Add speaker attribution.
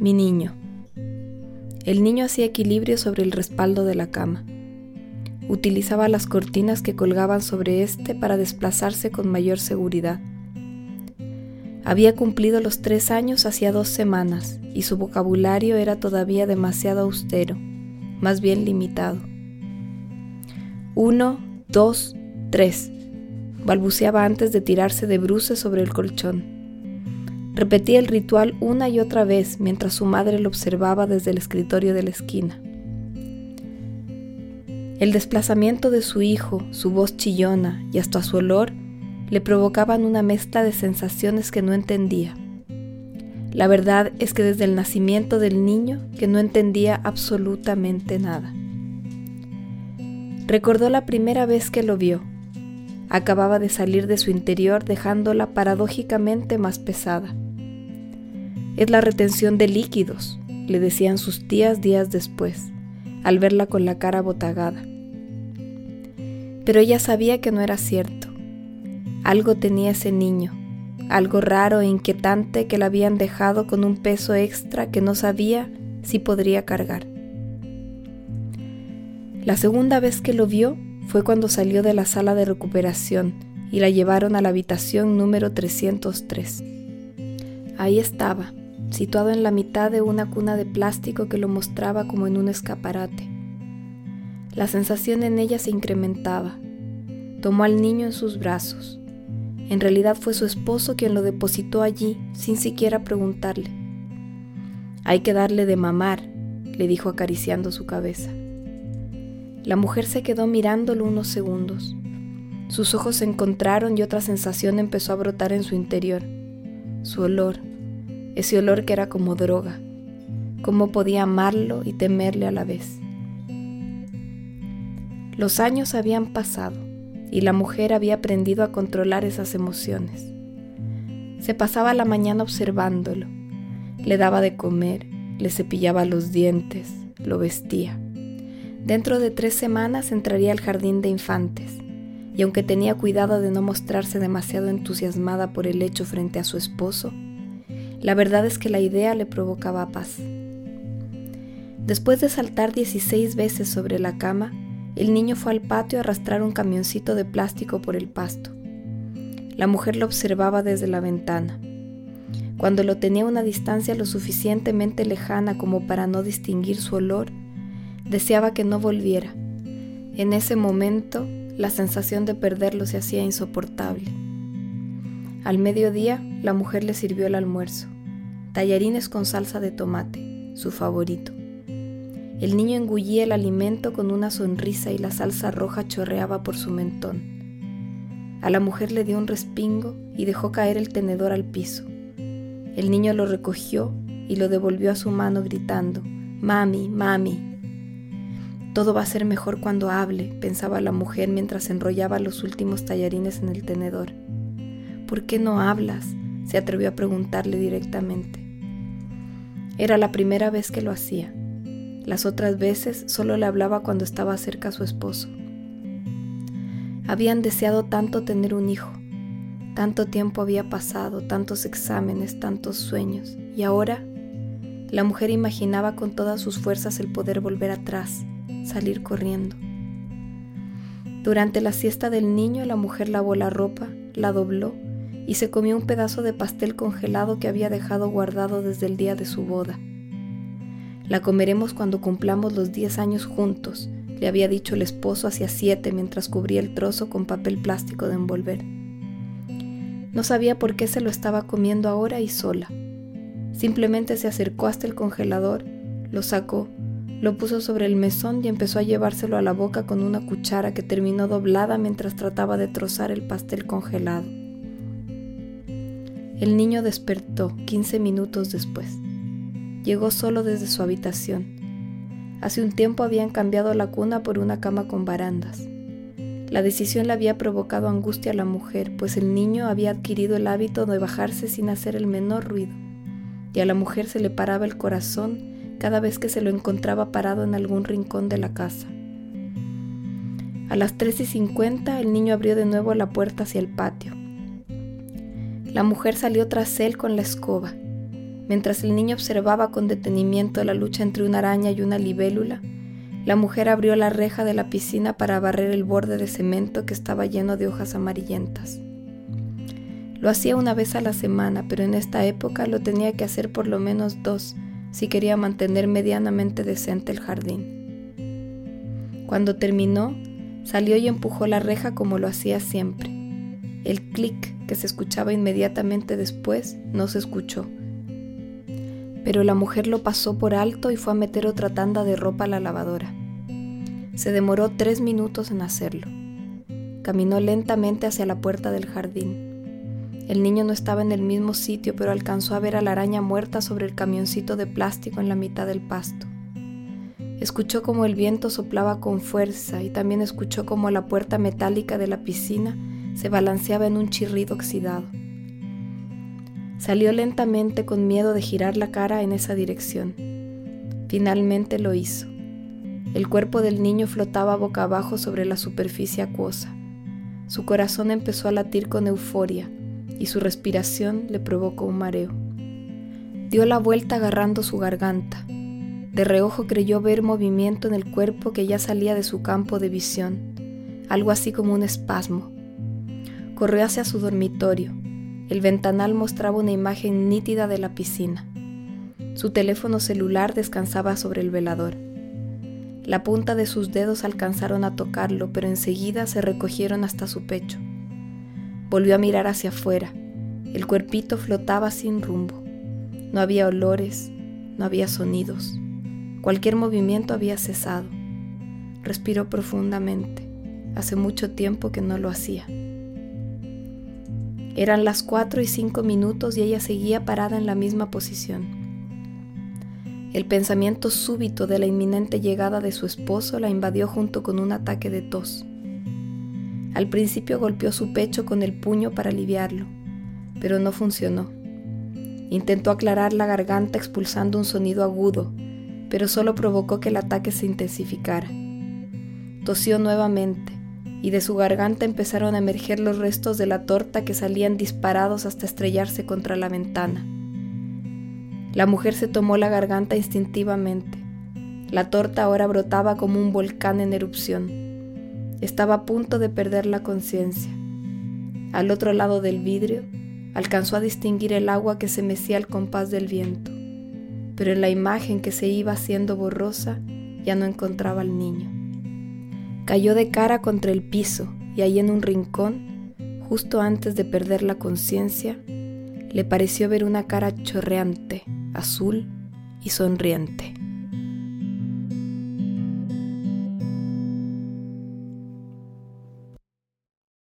Speaker 1: Mi niño. El niño hacía equilibrio sobre el respaldo de la cama. Utilizaba las cortinas que colgaban sobre éste para desplazarse con mayor seguridad. Había cumplido los tres años hacía dos semanas y su vocabulario era todavía demasiado austero, más bien limitado. Uno, dos, tres, balbuceaba antes de tirarse de bruces sobre el colchón. Repetía el ritual una y otra vez mientras su madre lo observaba desde el escritorio de la esquina. El desplazamiento de su hijo, su voz chillona y hasta su olor le provocaban una mezcla de sensaciones que no entendía. La verdad es que desde el nacimiento del niño que no entendía absolutamente nada. Recordó la primera vez que lo vio. Acababa de salir de su interior dejándola paradójicamente más pesada. Es la retención de líquidos, le decían sus tías días después, al verla con la cara botagada. Pero ella sabía que no era cierto. Algo tenía ese niño, algo raro e inquietante que la habían dejado con un peso extra que no sabía si podría cargar. La segunda vez que lo vio fue cuando salió de la sala de recuperación y la llevaron a la habitación número 303. Ahí estaba, situado en la mitad de una cuna de plástico que lo mostraba como en un escaparate. La sensación en ella se incrementaba. Tomó al niño en sus brazos. En realidad fue su esposo quien lo depositó allí sin siquiera preguntarle. Hay que darle de mamar, le dijo acariciando su cabeza. La mujer se quedó mirándolo unos segundos. Sus ojos se encontraron y otra sensación empezó a brotar en su interior. Su olor, ese olor que era como droga. Cómo podía amarlo y temerle a la vez. Los años habían pasado y la mujer había aprendido a controlar esas emociones. Se pasaba la mañana observándolo, le daba de comer, le cepillaba los dientes, lo vestía. Dentro de tres semanas entraría al jardín de infantes, y aunque tenía cuidado de no mostrarse demasiado entusiasmada por el hecho frente a su esposo, la verdad es que la idea le provocaba paz. Después de saltar 16 veces sobre la cama, el niño fue al patio a arrastrar un camioncito de plástico por el pasto. La mujer lo observaba desde la ventana. Cuando lo tenía a una distancia lo suficientemente lejana como para no distinguir su olor, deseaba que no volviera. En ese momento, la sensación de perderlo se hacía insoportable. Al mediodía, la mujer le sirvió el almuerzo, tallarines con salsa de tomate, su favorito. El niño engullía el alimento con una sonrisa y la salsa roja chorreaba por su mentón. A la mujer le dio un respingo y dejó caer el tenedor al piso. El niño lo recogió y lo devolvió a su mano gritando, Mami, mami. Todo va a ser mejor cuando hable, pensaba la mujer mientras enrollaba los últimos tallarines en el tenedor. ¿Por qué no hablas? Se atrevió a preguntarle directamente. Era la primera vez que lo hacía. Las otras veces solo le hablaba cuando estaba cerca a su esposo. Habían deseado tanto tener un hijo. Tanto tiempo había pasado, tantos exámenes, tantos sueños. Y ahora la mujer imaginaba con todas sus fuerzas el poder volver atrás, salir corriendo. Durante la siesta del niño la mujer lavó la ropa, la dobló y se comió un pedazo de pastel congelado que había dejado guardado desde el día de su boda. La comeremos cuando cumplamos los diez años juntos, le había dicho el esposo hacia siete mientras cubría el trozo con papel plástico de envolver. No sabía por qué se lo estaba comiendo ahora y sola. Simplemente se acercó hasta el congelador, lo sacó, lo puso sobre el mesón y empezó a llevárselo a la boca con una cuchara que terminó doblada mientras trataba de trozar el pastel congelado. El niño despertó 15 minutos después. Llegó solo desde su habitación. Hace un tiempo habían cambiado la cuna por una cama con barandas. La decisión le había provocado angustia a la mujer, pues el niño había adquirido el hábito de bajarse sin hacer el menor ruido, y a la mujer se le paraba el corazón cada vez que se lo encontraba parado en algún rincón de la casa. A las 3 y 50 el niño abrió de nuevo la puerta hacia el patio. La mujer salió tras él con la escoba Mientras el niño observaba con detenimiento la lucha entre una araña y una libélula, la mujer abrió la reja de la piscina para barrer el borde de cemento que estaba lleno de hojas amarillentas. Lo hacía una vez a la semana, pero en esta época lo tenía que hacer por lo menos dos si quería mantener medianamente decente el jardín. Cuando terminó, salió y empujó la reja como lo hacía siempre. El clic que se escuchaba inmediatamente después no se escuchó pero la mujer lo pasó por alto y fue a meter otra tanda de ropa a la lavadora. Se demoró tres minutos en hacerlo. Caminó lentamente hacia la puerta del jardín. El niño no estaba en el mismo sitio, pero alcanzó a ver a la araña muerta sobre el camioncito de plástico en la mitad del pasto. Escuchó como el viento soplaba con fuerza y también escuchó como la puerta metálica de la piscina se balanceaba en un chirrido oxidado. Salió lentamente con miedo de girar la cara en esa dirección. Finalmente lo hizo. El cuerpo del niño flotaba boca abajo sobre la superficie acuosa. Su corazón empezó a latir con euforia y su respiración le provocó un mareo. Dio la vuelta agarrando su garganta. De reojo creyó ver movimiento en el cuerpo que ya salía de su campo de visión, algo así como un espasmo. Corrió hacia su dormitorio el ventanal mostraba una imagen nítida de la piscina. Su teléfono celular descansaba sobre el velador. La punta de sus dedos alcanzaron a tocarlo, pero enseguida se recogieron hasta su pecho. Volvió a mirar hacia afuera. El cuerpito flotaba sin rumbo. No había olores, no había sonidos. Cualquier movimiento había cesado. Respiró profundamente. Hace mucho tiempo que no lo hacía. Eran las cuatro y cinco minutos y ella seguía parada en la misma posición. El pensamiento súbito de la inminente llegada de su esposo la invadió junto con un ataque de tos. Al principio golpeó su pecho con el puño para aliviarlo, pero no funcionó. Intentó aclarar la garganta expulsando un sonido agudo, pero solo provocó que el ataque se intensificara. Tosió nuevamente, y de su garganta empezaron a emerger los restos de la torta que salían disparados hasta estrellarse contra la ventana. La mujer se tomó la garganta instintivamente. La torta ahora brotaba como un volcán en erupción. Estaba a punto de perder la conciencia. Al otro lado del vidrio, alcanzó a distinguir el agua que se mecía al compás del viento, pero en la imagen que se iba haciendo borrosa ya no encontraba al niño. Cayó de cara contra el piso y ahí en un rincón, justo antes de perder la conciencia, le pareció ver una cara chorreante, azul y sonriente.